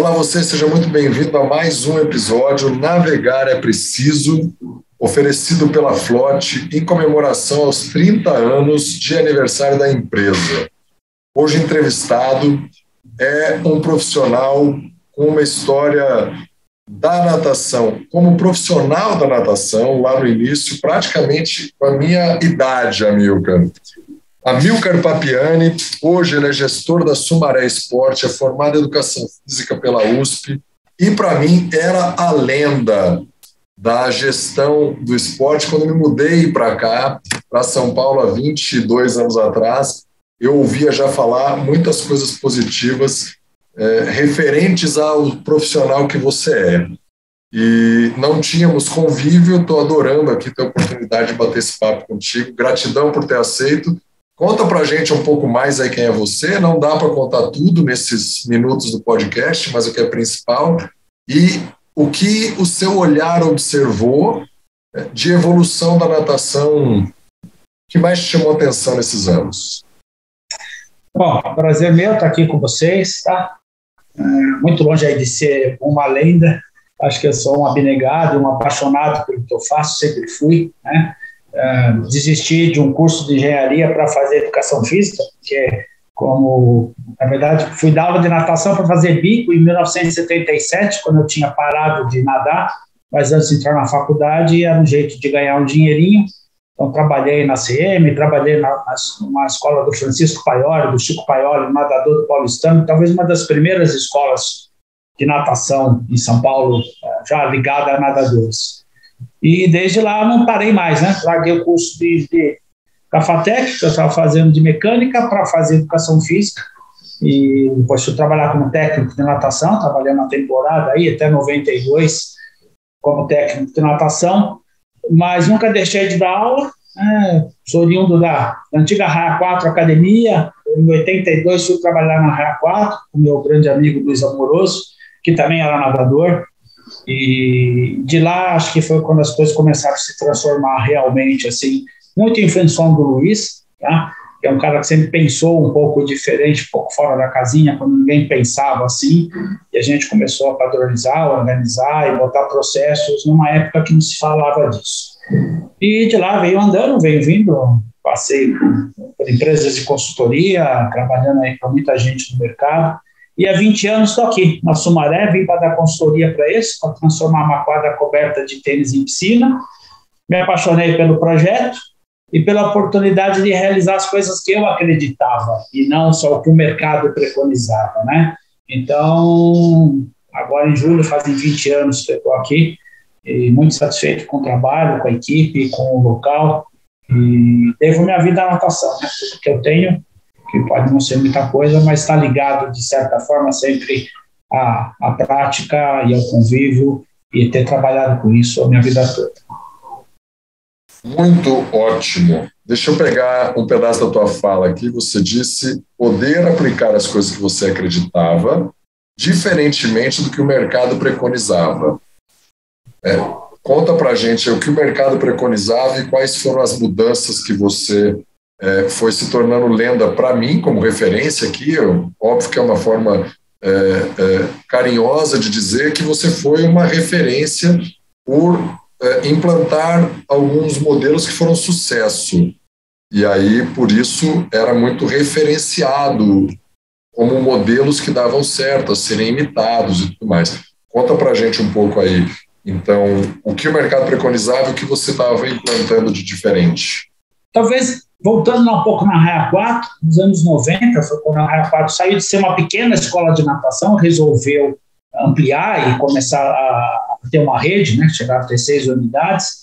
Olá, você, seja muito bem-vindo a mais um episódio Navegar é Preciso, oferecido pela Flote em comemoração aos 30 anos de aniversário da empresa. Hoje entrevistado é um profissional com uma história da natação, como profissional da natação, lá no início, praticamente com a minha idade, Amilcar. Amilcar Papiani, hoje ele é gestor da Sumaré Esporte, é formado em Educação Física pela USP, e para mim era a lenda da gestão do esporte. Quando me mudei para cá, para São Paulo, há 22 anos atrás, eu ouvia já falar muitas coisas positivas é, referentes ao profissional que você é. E não tínhamos convívio, estou adorando aqui ter a oportunidade de bater esse papo contigo. Gratidão por ter aceito Conta para a gente um pouco mais aí quem é você. Não dá para contar tudo nesses minutos do podcast, mas o que é principal e o que o seu olhar observou é, de evolução da natação que mais te chamou atenção nesses anos. Bom, prazer meu estar aqui com vocês, tá? É, muito longe aí de ser uma lenda. Acho que eu sou um abnegado, um apaixonado pelo que eu faço, sempre fui, né? Uh, desistir de um curso de engenharia para fazer educação física, que é como, na verdade, fui dar aula de natação para fazer bico em 1977, quando eu tinha parado de nadar, mas antes de entrar na faculdade era um jeito de ganhar um dinheirinho. Então, trabalhei na CM, trabalhei na, na, na escola do Francisco Paioli, do Chico Paioli, nadador do Paulistano, talvez uma das primeiras escolas de natação em São Paulo, eh, já ligada a nadadores. E desde lá não parei mais, né? Larguei o curso de, de Cafatec, que eu estava fazendo de mecânica, para fazer educação física. E depois fui trabalhar como técnico de natação, trabalhei uma temporada aí, até 92, como técnico de natação, mas nunca deixei de dar aula. Né? Sou oriundo da antiga Raia 4 Academia. Em 82 fui trabalhar na Raia 4 com meu grande amigo Luiz Amoroso, que também era nadador. E de lá, acho que foi quando as coisas começaram a se transformar realmente, assim, muito em função do Luiz, tá? que é um cara que sempre pensou um pouco diferente, um pouco fora da casinha, quando ninguém pensava assim, e a gente começou a padronizar, organizar e botar processos numa época que não se falava disso. E de lá veio andando, veio vindo, passei por empresas de consultoria, trabalhando aí para muita gente no mercado, e há 20 anos estou aqui na Sumaré, vim para dar consultoria para isso, para transformar uma quadra coberta de tênis em piscina. Me apaixonei pelo projeto e pela oportunidade de realizar as coisas que eu acreditava e não só o que o mercado preconizava, né? Então, agora em julho fazem 20 anos que estou aqui e muito satisfeito com o trabalho, com a equipe, com o local e devo minha vida à natação, né? Que eu tenho que pode não ser muita coisa, mas está ligado, de certa forma, sempre à, à prática e ao convívio e ter trabalhado com isso a minha vida toda. Muito ótimo. Deixa eu pegar um pedaço da tua fala aqui. Você disse poder aplicar as coisas que você acreditava, diferentemente do que o mercado preconizava. É, conta para gente o que o mercado preconizava e quais foram as mudanças que você é, foi se tornando lenda para mim, como referência aqui. Eu, óbvio que é uma forma é, é, carinhosa de dizer que você foi uma referência por é, implantar alguns modelos que foram sucesso. E aí, por isso, era muito referenciado como modelos que davam certo, a serem imitados e tudo mais. Conta para a gente um pouco aí, então, o que o mercado preconizava e o que você estava implantando de diferente. Talvez voltando um pouco na Raia 4, nos anos 90, foi quando a Raia 4 saiu de ser uma pequena escola de natação, resolveu ampliar e começar a ter uma rede, né, chegar a ter seis unidades,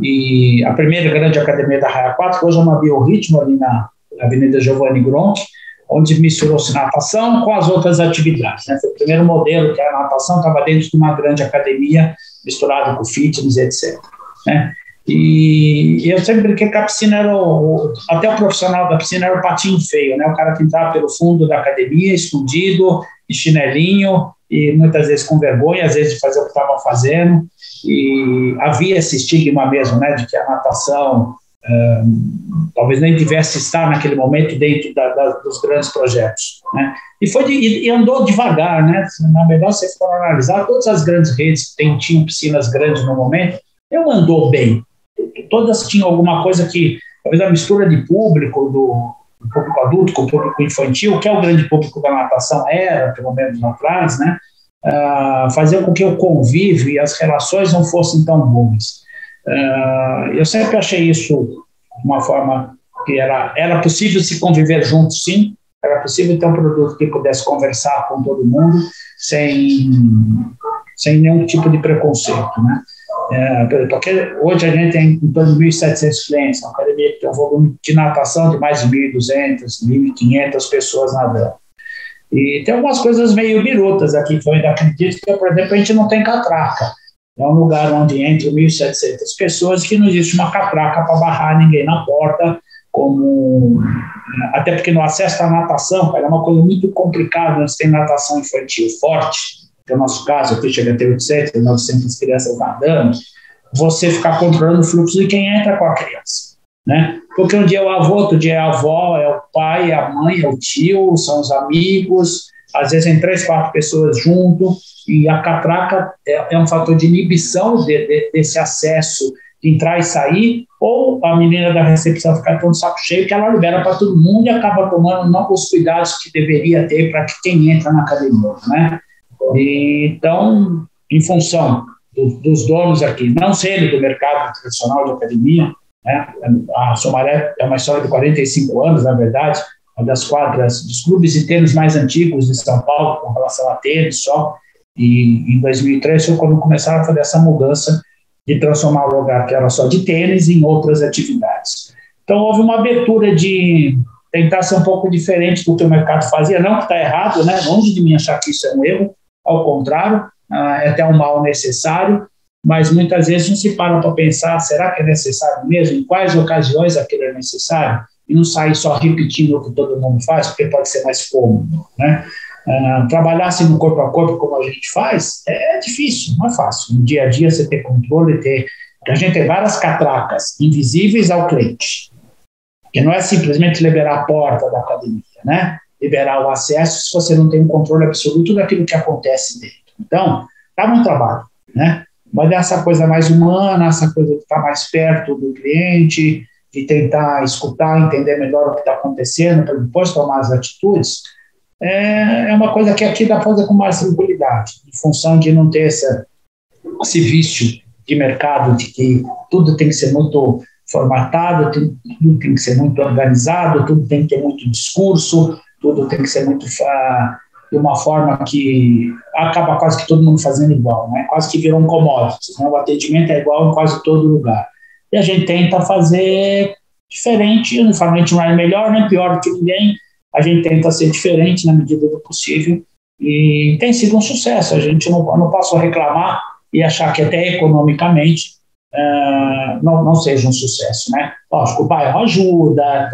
e a primeira grande academia da Raia 4, hoje é uma Biorritmo, ali na, Avenida Giovanni Gronchi, onde misturou-se natação com as outras atividades. Né? Foi o primeiro modelo que a natação estava dentro de uma grande academia, misturado com fitness, etc. Né? E eu sempre brinquei que a piscina era o, até o profissional da piscina era o patinho feio, né? O cara que entrava pelo fundo da academia, escondido, de chinelinho, e muitas vezes com vergonha, às vezes de fazer o que estava fazendo. E havia esse estigma mesmo, né? De que a natação talvez nem tivesse estar naquele momento dentro da, da, dos grandes projetos. Né? E, foi de, e, andou devagar, né? na verdade, se for analisar, todas as grandes redes que tinham piscinas grandes no momento, não andou bem. Todas tinham alguma coisa que, talvez a mistura de público, do, do público adulto com o público infantil, que é o grande público da natação era, pelo menos atrás, né? Uh, fazer com que o convívio e as relações não fossem tão boas. Uh, eu sempre achei isso uma forma que era, era possível se conviver juntos, sim, era possível ter um produto que pudesse conversar com todo mundo sem, sem nenhum tipo de preconceito, né? É, porque hoje a gente tem em torno de 1.700 clientes, uma academia que tem um volume de natação de mais de 1.200, 1.500 pessoas nadando. E tem algumas coisas meio birutas aqui que eu ainda acredito, que, por exemplo, a gente não tem catraca. É um lugar onde entre 1.700 pessoas que não existe uma catraca para barrar ninguém na porta, como até porque no acesso à natação, é uma coisa muito complicada, nós tem natação infantil forte, que é o nosso caso, aqui chega a ter 800, 900 crianças nadando, você ficar controlando o fluxo de quem entra com a criança, né? Porque um dia é o avô, outro dia é a avó, é o pai, é a mãe, é o tio, são os amigos, às vezes tem três, quatro pessoas junto, e a catraca é, é um fator de inibição de, de, desse acesso de entrar e sair, ou a menina da recepção ficar tão saco cheio que ela libera para todo mundo e acaba tomando não os cuidados que deveria ter para quem entra na academia, né? E, então, em função do, dos donos aqui, não serem do mercado tradicional de academia, né? A Somaré é uma história de 45 anos, na verdade, uma das quadras dos clubes de tênis mais antigos de São Paulo, com relação a tênis só. E em 2003 foi quando começaram a fazer essa mudança de transformar o lugar que era só de tênis em outras atividades. Então houve uma abertura de tentar ser um pouco diferente do que o mercado fazia, não que está errado, né? longe de mim achar que isso é um erro, ao contrário, ah, é até um mal necessário, mas muitas vezes não se para para pensar, será que é necessário mesmo? Em quais ocasiões aquilo é necessário? E não sair só repetindo o que todo mundo faz, porque pode ser mais cômodo, né? Uh, trabalhar assim no corpo a corpo como a gente faz é difícil, não é fácil. No dia a dia você ter controle, ter a gente tem várias catracas invisíveis ao cliente, que não é simplesmente liberar a porta da academia, né? Liberar o acesso se você não tem um controle absoluto daquilo que acontece dentro. Então, dá muito trabalho, né? Mas essa coisa mais humana, essa coisa de estar mais perto do cliente, de tentar escutar, entender melhor o que está acontecendo, para depois tomar as atitudes, é, é uma coisa que aqui dá para fazer com mais tranquilidade, em função de não ter essa, esse vício de mercado de que tudo tem que ser muito formatado, tudo tem que ser muito organizado, tudo tem que ter muito discurso, tudo tem que ser muito de uma forma que acaba quase que todo mundo fazendo igual, né? quase que virou um commodity, né? o atendimento é igual em quase todo lugar. E a gente tenta fazer diferente, uniformemente não é melhor nem pior do que ninguém, a gente tenta ser diferente na medida do possível e tem sido um sucesso. A gente não, não posso reclamar e achar que até economicamente uh, não, não seja um sucesso, né? Lógico, o bairro ajuda,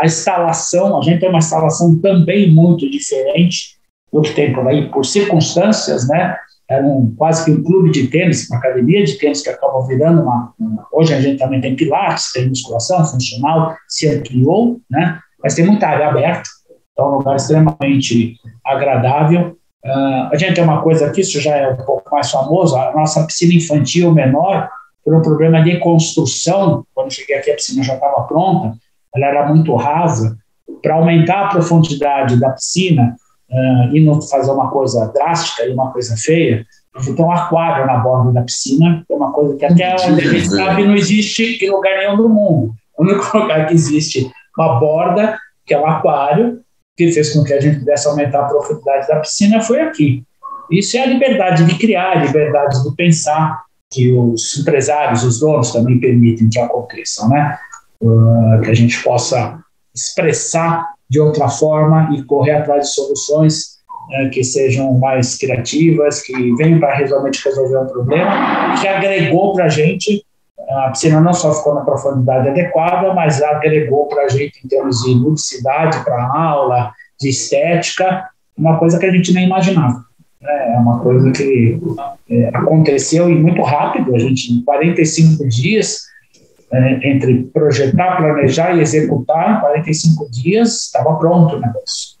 a instalação, a gente tem uma instalação também muito diferente do que tem por aí, por circunstâncias, né? Era um, quase que um clube de tênis, uma academia de tênis que acabou virando uma, uma. Hoje a gente também tem pilates, tem musculação funcional, se ampliou, né? mas tem muita área aberta, então é um lugar extremamente agradável. Uh, a gente tem uma coisa aqui, isso já é um pouco mais famoso, a nossa piscina infantil menor, por um problema de construção, quando cheguei aqui a piscina já estava pronta, ela era muito rasa, para aumentar a profundidade da piscina uh, e não fazer uma coisa drástica e uma coisa feia, então um aquário na borda da piscina, é uma coisa que até onde a gente sabe não existe em lugar nenhum do mundo. O único lugar que existe uma borda, que é um aquário, que fez com que a gente pudesse aumentar a profundidade da piscina, foi aqui. Isso é a liberdade de criar, a liberdade de pensar, que os empresários, os donos também permitem que aconteçam, né? Que a gente possa expressar de outra forma e correr atrás de soluções uh, que sejam mais criativas, que venham para realmente resolver um problema, que agregou para a gente a piscina não só ficou na profundidade adequada, mas agregou para a gente em termos de ludicidade para aula, de estética, uma coisa que a gente nem imaginava. É uma coisa que é, aconteceu e muito rápido, a gente em 45 dias é, entre projetar, planejar e executar, em 45 dias estava pronto o negócio.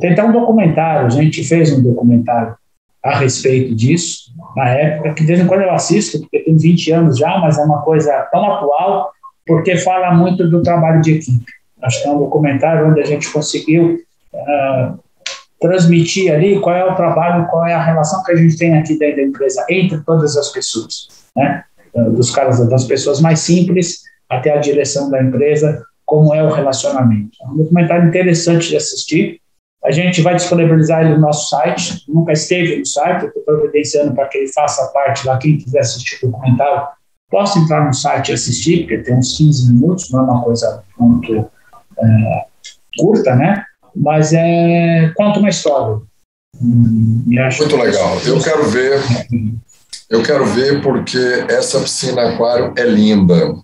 Tem até um documentário, a gente fez um documentário a respeito disso, na época, que de vez em quando eu assisto, porque tem 20 anos já, mas é uma coisa tão atual, porque fala muito do trabalho de equipe. Acho que é um documentário onde a gente conseguiu uh, transmitir ali qual é o trabalho, qual é a relação que a gente tem aqui dentro da empresa, entre todas as pessoas, né? Dos caras, das pessoas mais simples até a direção da empresa, como é o relacionamento. É um documentário interessante de assistir, a gente vai disponibilizar ele no nosso site, nunca esteve no site, estou providenciando para que ele faça parte lá, quem quiser assistir o documentário, possa entrar no site e assistir, porque tem uns 15 minutos, não é uma coisa muito é, curta, né? Mas é, conta uma história. Hum, muito legal. Eu quero ver, eu quero ver porque essa piscina aquário é linda.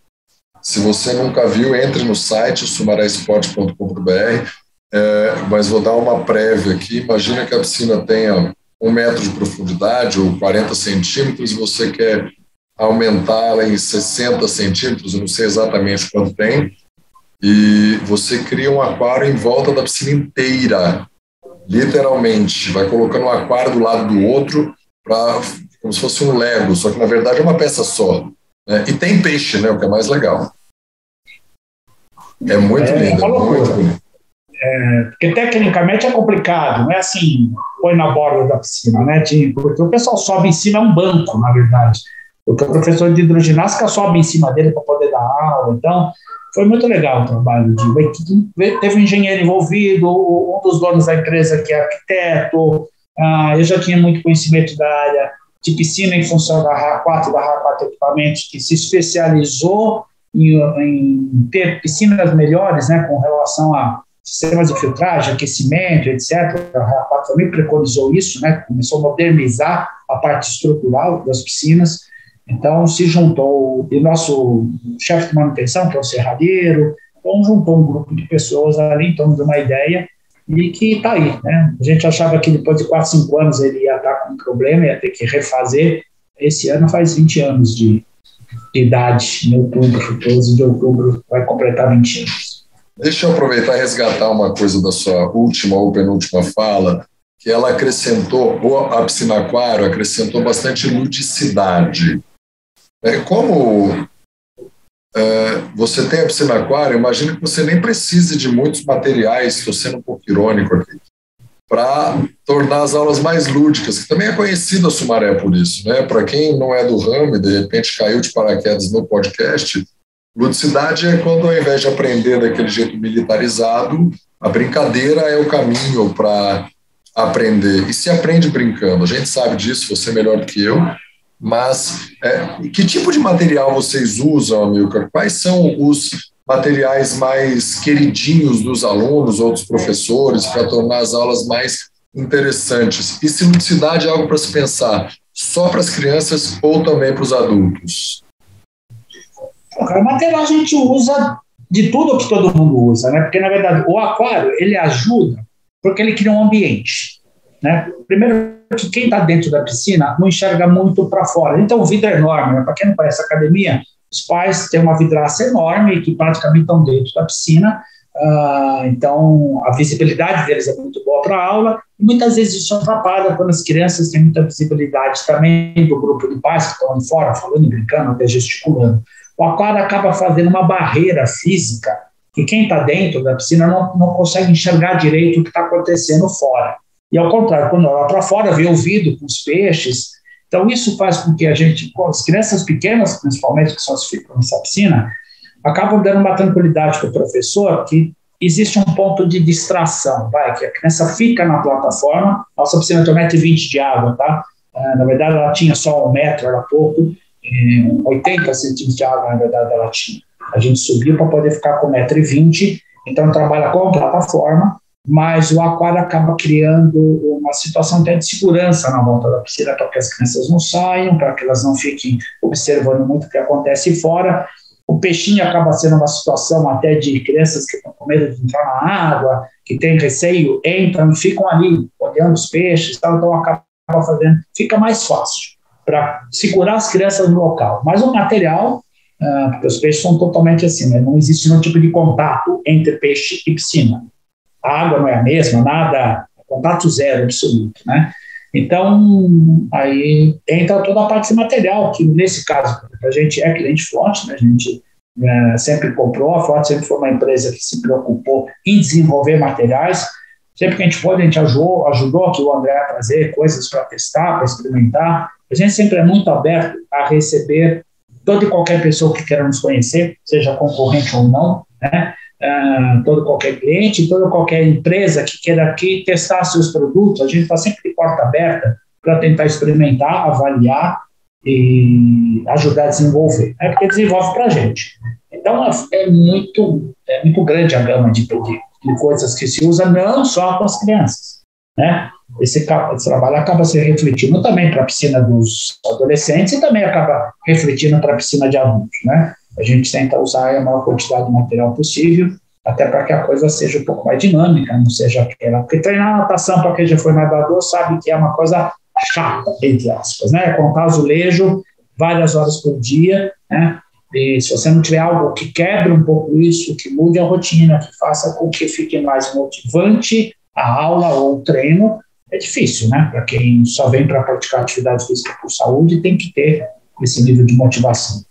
Se você nunca viu, entre no site sumaresport.com.br é, mas vou dar uma prévia aqui. Imagina que a piscina tenha um metro de profundidade ou 40 centímetros e você quer aumentá-la em 60 centímetros, não sei exatamente quanto tem, e você cria um aquário em volta da piscina inteira, literalmente. Vai colocando um aquário do lado do outro, pra, como se fosse um Lego, só que na verdade é uma peça só. Né? E tem peixe, né, o que é mais legal. É muito é, lindo, é muito bonito. É, porque tecnicamente é complicado, não é assim, põe na borda da piscina, né? Porque o pessoal sobe em cima, é um banco, na verdade. Porque o professor de hidroginástica sobe em cima dele para poder dar aula. Então, foi muito legal o trabalho. De, teve um engenheiro envolvido, um dos donos da empresa que é arquiteto. Ah, eu já tinha muito conhecimento da área de piscina em função da RA4 da RA4 Equipamentos, que se especializou em, em ter piscinas melhores, né, com relação a sistemas de filtragem, aquecimento, etc. A RAPAC também preconizou isso, né? começou a modernizar a parte estrutural das piscinas. Então, se juntou, e nosso chefe de manutenção, que é o serradeiro, então juntou um grupo de pessoas ali torno de uma ideia e que está aí. Né? A gente achava que depois de 4, 5 anos ele ia estar com um problema, ia ter que refazer. Esse ano faz 20 anos de, de idade, em outubro, 12 de outubro, vai completar 20 anos. Deixa eu aproveitar e resgatar uma coisa da sua última ou penúltima fala, que ela acrescentou, ou a piscina aquário acrescentou bastante ludicidade. É, como você tem a piscina aquário, imagina que você nem precise de muitos materiais, estou sendo um pouco irônico aqui, para tornar as aulas mais lúdicas, que também é conhecida a Sumaré por isso. Né? Para quem não é do ramo e de repente caiu de paraquedas no podcast, Ludicidade é quando, ao invés de aprender daquele jeito militarizado, a brincadeira é o caminho para aprender. E se aprende brincando. A gente sabe disso, você é melhor do que eu. Mas é, que tipo de material vocês usam, Amilcar? Quais são os materiais mais queridinhos dos alunos ou dos professores para tornar as aulas mais interessantes? E se ludicidade é algo para se pensar só para as crianças ou também para os adultos? O material a gente usa de tudo que todo mundo usa, né? Porque, na verdade, o aquário, ele ajuda porque ele cria um ambiente, né? Primeiro que quem está dentro da piscina não enxerga muito para fora. Então, o vidro é enorme, né? Para quem não conhece a academia, os pais têm uma vidraça enorme que praticamente estão dentro da piscina, Uh, então, a visibilidade deles é muito boa para a aula, e muitas vezes isso atrapalha quando as crianças têm muita visibilidade também do grupo de pais que estão fora, falando, brincando, até gesticulando o aquário acaba fazendo uma barreira física que quem está dentro da piscina não, não consegue enxergar direito o que está acontecendo fora. E ao contrário, quando olha para fora, vê o vidro com os peixes. Então, isso faz com que a gente, as crianças pequenas, principalmente, que só se ficam nessa piscina, acabam dando uma tranquilidade para o professor que existe um ponto de distração, vai, que a criança fica na plataforma, nossa piscina tem 1,20m de água, tá? Ah, na verdade, ela tinha só um metro, era pouco, 80 centímetros de água, na verdade, ela tinha. A gente subiu para poder ficar com 1,20m, então trabalha com a plataforma, mas o aquário acaba criando uma situação até de segurança na volta da piscina, para que as crianças não saiam, para que elas não fiquem observando muito o que acontece fora. O peixinho acaba sendo uma situação até de crianças que estão com medo de entrar na água, que têm receio, entram e ficam ali olhando os peixes, então acaba fazendo, fica mais fácil para segurar as crianças no local. Mas o material uh, porque os peixes são totalmente assim, né? não existe nenhum tipo de contato entre peixe e piscina. A água não é a mesma, nada, contato zero absoluto, né? Então, aí entra toda a parte material, que nesse caso, a gente é cliente forte, né? a gente é, sempre comprou, a Forte sempre foi uma empresa que se preocupou em desenvolver materiais, sempre que a gente pode, a gente ajudou, ajudou aqui o André a trazer coisas para testar, para experimentar, a gente sempre é muito aberto a receber toda e qualquer pessoa que queira nos conhecer, seja concorrente ou não, né? Uh, todo qualquer cliente, toda qualquer empresa que queira aqui testar seus produtos, a gente está sempre de porta aberta para tentar experimentar, avaliar e ajudar a desenvolver. É porque desenvolve para a gente. Então é, é, muito, é muito grande a gama de, de, de coisas que se usa, não só com as crianças. Né? Esse, esse trabalho acaba se refletindo também para a piscina dos adolescentes e também acaba refletindo para a piscina de adultos. Né? A gente tenta usar a maior quantidade de material possível, até para que a coisa seja um pouco mais dinâmica, não seja aquela. Porque treinar natação, para quem já foi nadador, sabe que é uma coisa chata, entre aspas, né? Contar azulejo várias horas por dia, né? E se você não tiver algo que quebre um pouco isso, que mude a rotina, que faça com que fique mais motivante a aula ou o treino, é difícil, né? Para quem só vem para praticar atividade física por saúde, tem que ter esse nível de motivação.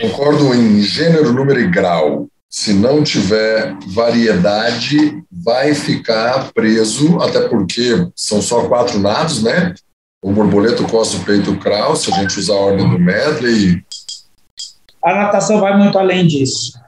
Concordo em gênero, número e grau. Se não tiver variedade, vai ficar preso, até porque são só quatro nados, né? O borboleta, o costa, o peito, o crawl, se a gente usar a ordem do medley. A natação vai muito além disso.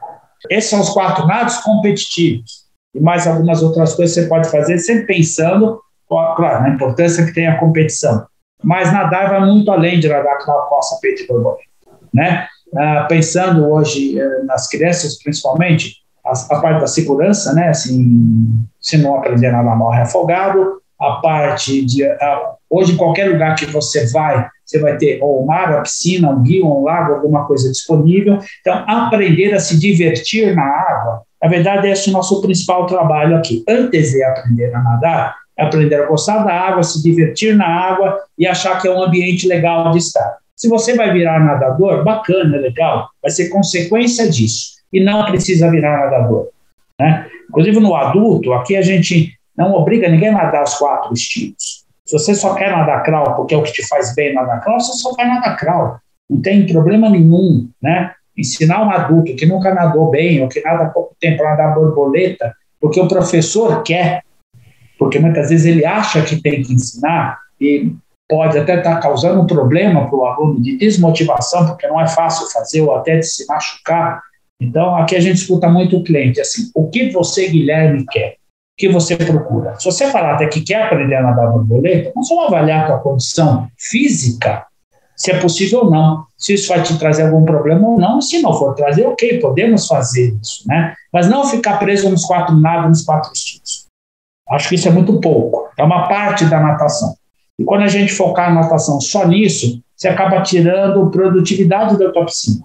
Esses são os quatro nados competitivos. E mais algumas outras coisas você pode fazer, sempre pensando, claro, na importância que tem a competição. Mas nadar vai muito além de nadar crawl, costa, peito e borboleta. Né? Ah, pensando hoje eh, nas crianças, principalmente, a, a, parte da segurança, né? Assim, se não aprender a nadar, morre afogado. A parte de. A, hoje, em qualquer lugar que você vai, você vai ter ou um mar, uma piscina, um rio, um lago, alguma coisa disponível. Então, aprender a se divertir na água, na verdade, esse é o nosso principal trabalho aqui. Antes de aprender a nadar, é aprender a gostar da água, se divertir na água e achar que é um ambiente legal de estar. Se você vai virar nadador, bacana, legal, vai ser consequência disso. E não precisa virar nadador. Né? Inclusive no adulto, aqui a gente não obriga ninguém a nadar os quatro estilos. Se você só quer nadar crawl porque é o que te faz bem nadar crawl, você só vai nadar crawl. Não tem problema nenhum, né? Ensinar um adulto que nunca nadou bem ou que nada pouco tempo nadar borboleta, porque o professor quer, porque muitas vezes ele acha que tem que ensinar e pode até estar causando um problema para o aluno de desmotivação, porque não é fácil fazer ou até de se machucar. Então, aqui a gente escuta muito o cliente, assim, o que você, Guilherme, quer? O que você procura? Se você falar até que quer aprender a nadar borboleta, nós vamos avaliar a tua condição física, se é possível ou não, se isso vai te trazer algum problema ou não, se não for trazer, ok, podemos fazer isso, né? Mas não ficar preso nos quatro nados, nos quatro estilos. Acho que isso é muito pouco, é uma parte da natação. E quando a gente focar a natação só nisso, você acaba tirando produtividade da tua piscina.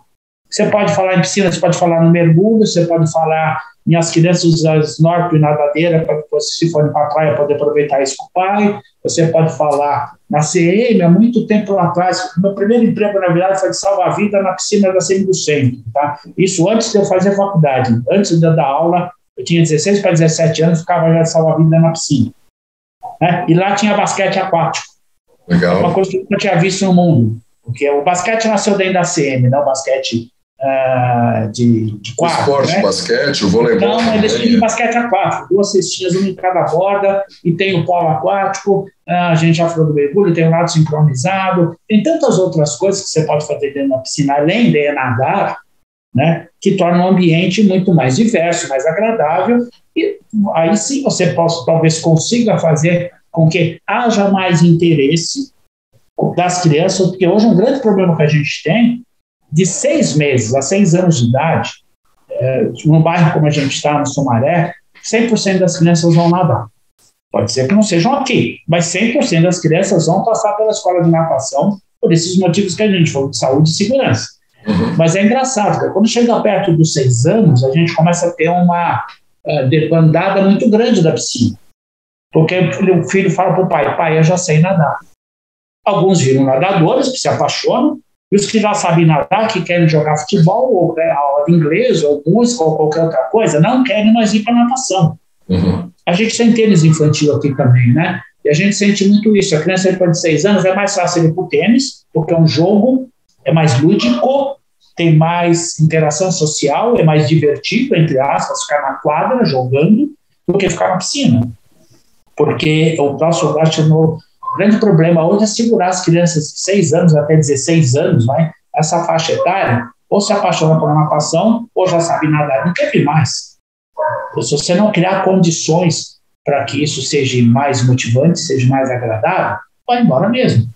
Você pode falar em piscina, você pode falar no mergulho, você pode falar em as crianças usar snorkel e nadadeira para se forem para a praia poder aproveitar isso com o pai. Você pode falar na CM, há muito tempo atrás, meu primeiro emprego, na verdade, foi de salva-vida na piscina da CM do Centro. Tá? Isso antes de eu fazer faculdade. Antes de eu dar aula, eu tinha 16 para 17 anos, ficava já de salva-vida na piscina. Né? E lá tinha basquete aquático. Legal. Uma coisa que eu nunca tinha visto no mundo. Porque o basquete nasceu dentro da CM, não o basquete uh, de, de quatro. O esporte, né? basquete, o voleibol. Então, eles tinham basquete aquático, duas cestinhas, uma em cada borda, e tem o polo aquático, uh, a gente já falou do mergulho, tem o lado sincronizado, tem tantas outras coisas que você pode fazer dentro da piscina, além de nadar, né, que torna o ambiente muito mais diverso, mais agradável, e aí sim você possa, talvez consiga fazer com que haja mais interesse das crianças, porque hoje um grande problema que a gente tem, de seis meses a seis anos de idade, é, num bairro como a gente está, no Sumaré, 100% das crianças vão nadar. Pode ser que não sejam aqui, mas 100% das crianças vão passar pela escola de natação por esses motivos que a gente falou de saúde e segurança. Uhum. Mas é engraçado, porque quando chega perto dos seis anos, a gente começa a ter uma uh, debandada muito grande da piscina. Porque o filho fala para o pai: pai, eu já sei nadar. Alguns viram nadadores que se apaixonam, E os que já sabem nadar, que querem jogar futebol, ou aula de inglês, ou música, ou qualquer outra coisa, não querem mais ir para natação. Uhum. A gente tem tênis infantil aqui também, né? E a gente sente muito isso. A criança depois de seis anos é mais fácil ir para o tênis, porque é um jogo, é mais lúdico, tem mais interação social, é mais divertido, entre aspas, ficar na quadra jogando, do que ficar na piscina. Porque o nosso, acho no, grande problema hoje é segurar as crianças de 6 anos até 16 anos, né? essa faixa etária, ou se apaixona por natação, ou já sabe nadar, não vir mais. Se você não criar condições para que isso seja mais motivante, seja mais agradável, vai embora mesmo.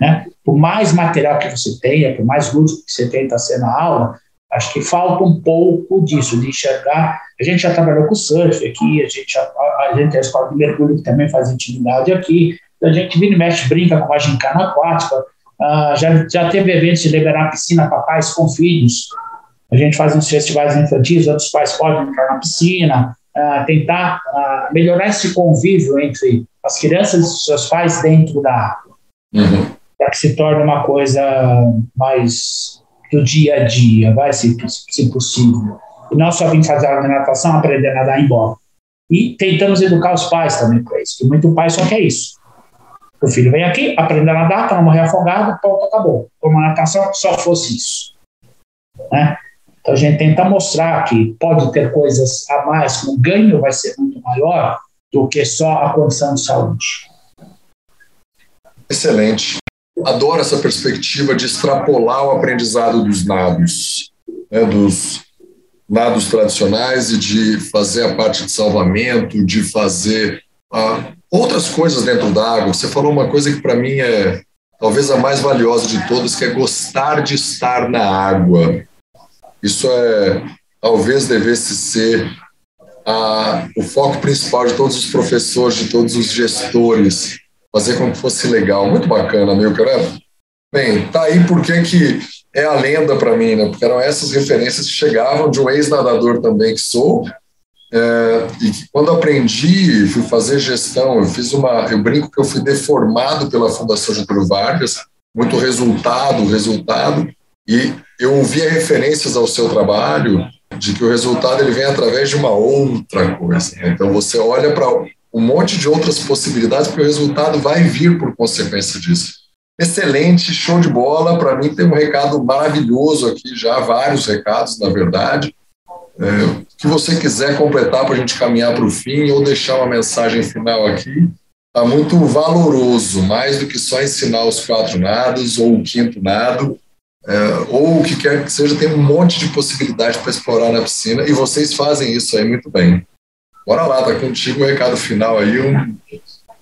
Né? Por mais material que você tenha, por mais lúdico que você tenta ser na aula, acho que falta um pouco disso, de enxergar. A gente já trabalhou com surf aqui, a gente, a, a gente tem a escola de mergulho que também faz intimidade aqui, a gente vira e mexe, brinca com a gincana aquática, uh, já, já teve eventos de liberar piscina para pais com filhos, a gente faz uns festivais infantis, outros pais podem entrar na piscina, uh, tentar uh, melhorar esse convívio entre as crianças e seus pais dentro da água, uhum. Para que se torne uma coisa mais do dia a dia, vai, se, se possível. E não só vir fazer aula de natação, aprender a nadar e embora. E tentamos educar os pais também para isso, que muito pai só quer isso. O filho vem aqui, aprende a nadar, para não morrer afogado, pronto, acabou. Como a natação só fosse isso. Né? Então a gente tenta mostrar que pode ter coisas a mais, o ganho vai ser muito maior do que só a condição de saúde. Excelente. Adoro essa perspectiva de extrapolar o aprendizado dos nados, né, dos nados tradicionais e de fazer a parte de salvamento, de fazer a outras coisas dentro d'água. Você falou uma coisa que para mim é talvez a mais valiosa de todas, que é gostar de estar na água. Isso é talvez devesse ser a, o foco principal de todos os professores, de todos os gestores, fazer com que fosse legal. Muito bacana, meu querido. Bem, tá aí porque que é a lenda para mim, né? Porque eram essas referências que chegavam de um ex-nadador também que sou, é, e que quando aprendi, fui fazer gestão, eu fiz uma, eu brinco que eu fui deformado pela Fundação Getúlio Vargas, muito resultado, resultado, e eu ouvia referências ao seu trabalho de que o resultado ele vem através de uma outra coisa. Né? Então você olha para um monte de outras possibilidades, porque o resultado vai vir por consequência disso. Excelente, show de bola. Para mim tem um recado maravilhoso aqui, já vários recados, na verdade. É, que você quiser completar para a gente caminhar para o fim ou deixar uma mensagem final aqui, está muito valoroso, mais do que só ensinar os quatro nados ou o quinto nado, é, ou o que quer que seja, tem um monte de possibilidade para explorar na piscina e vocês fazem isso aí muito bem. Bora lá, tá contigo o recado final aí, um,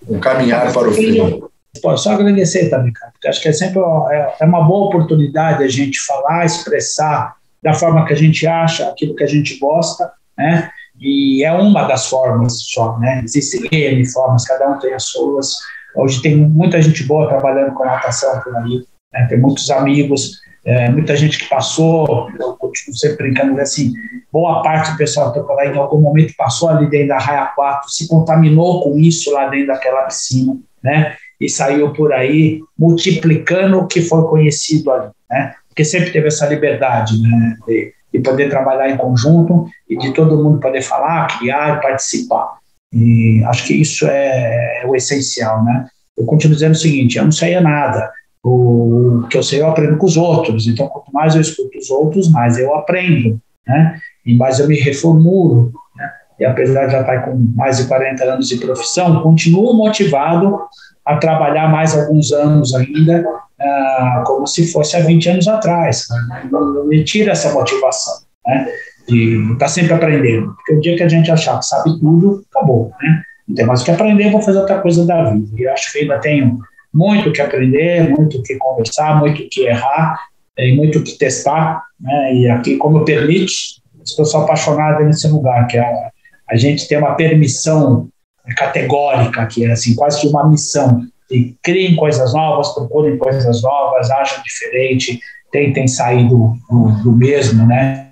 um caminhar para o fim. Pô, só agradecer também, cara, porque acho que é sempre é, é uma boa oportunidade a gente falar, expressar da forma que a gente acha, aquilo que a gente gosta, né? E é uma das formas só, né? Existem N formas, cada um tem as suas. Hoje tem muita gente boa trabalhando com natação por aí, né? tem muitos amigos, é, muita gente que passou, eu continuo sempre brincando assim, boa parte do pessoal que está em algum momento passou ali dentro da Raia 4, se contaminou com isso lá dentro daquela piscina, né? E saiu por aí multiplicando o que foi conhecido ali, né? porque sempre teve essa liberdade né, de, de, poder trabalhar em conjunto e de todo mundo poder falar, criar, participar. E acho que isso é, é o essencial, né? Eu continuo dizendo o seguinte: eu não sei nada. O que eu sei eu aprendo com os outros. Então, quanto mais eu escuto os outros, mais eu aprendo, né? E mais eu me reformulo. Né? E apesar de já estar com mais de 40 anos de profissão, continuo motivado a trabalhar mais alguns anos ainda ah, como se fosse há 20 anos atrás. Né? Não, me tira essa motivação, né? De estar tá sempre aprendendo. Porque o dia que a gente achar que sabe tudo, acabou, né? Não tem mais o que aprender, vou fazer outra coisa da vida. E acho que ainda tenho muito o que aprender, muito o que conversar, muito o que errar, e muito o que testar, né? E aqui, como permite, estou só apaixonado nesse lugar, que é a, a gente tem uma permissão categórica, que é assim, quase que uma missão e criem coisas novas, procurem coisas novas, acham diferente, tentem sair do, do, do, mesmo, né?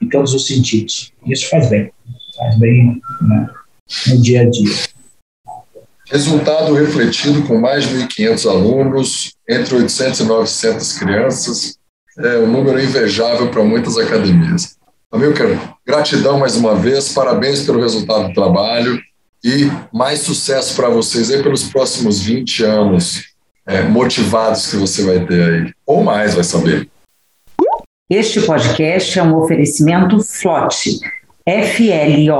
Em todos os sentidos. Isso faz bem, faz bem né? no dia a dia. Resultado refletido com mais de 1.500 alunos, entre 800 e 900 crianças, é um número invejável para muitas academias. Amilcar, gratidão mais uma vez, parabéns pelo resultado do trabalho e mais sucesso para vocês aí pelos próximos 20 anos é, motivados que você vai ter aí, ou mais, vai saber. Este podcast é um oferecimento FLOT, F-L-O-T-Y.com.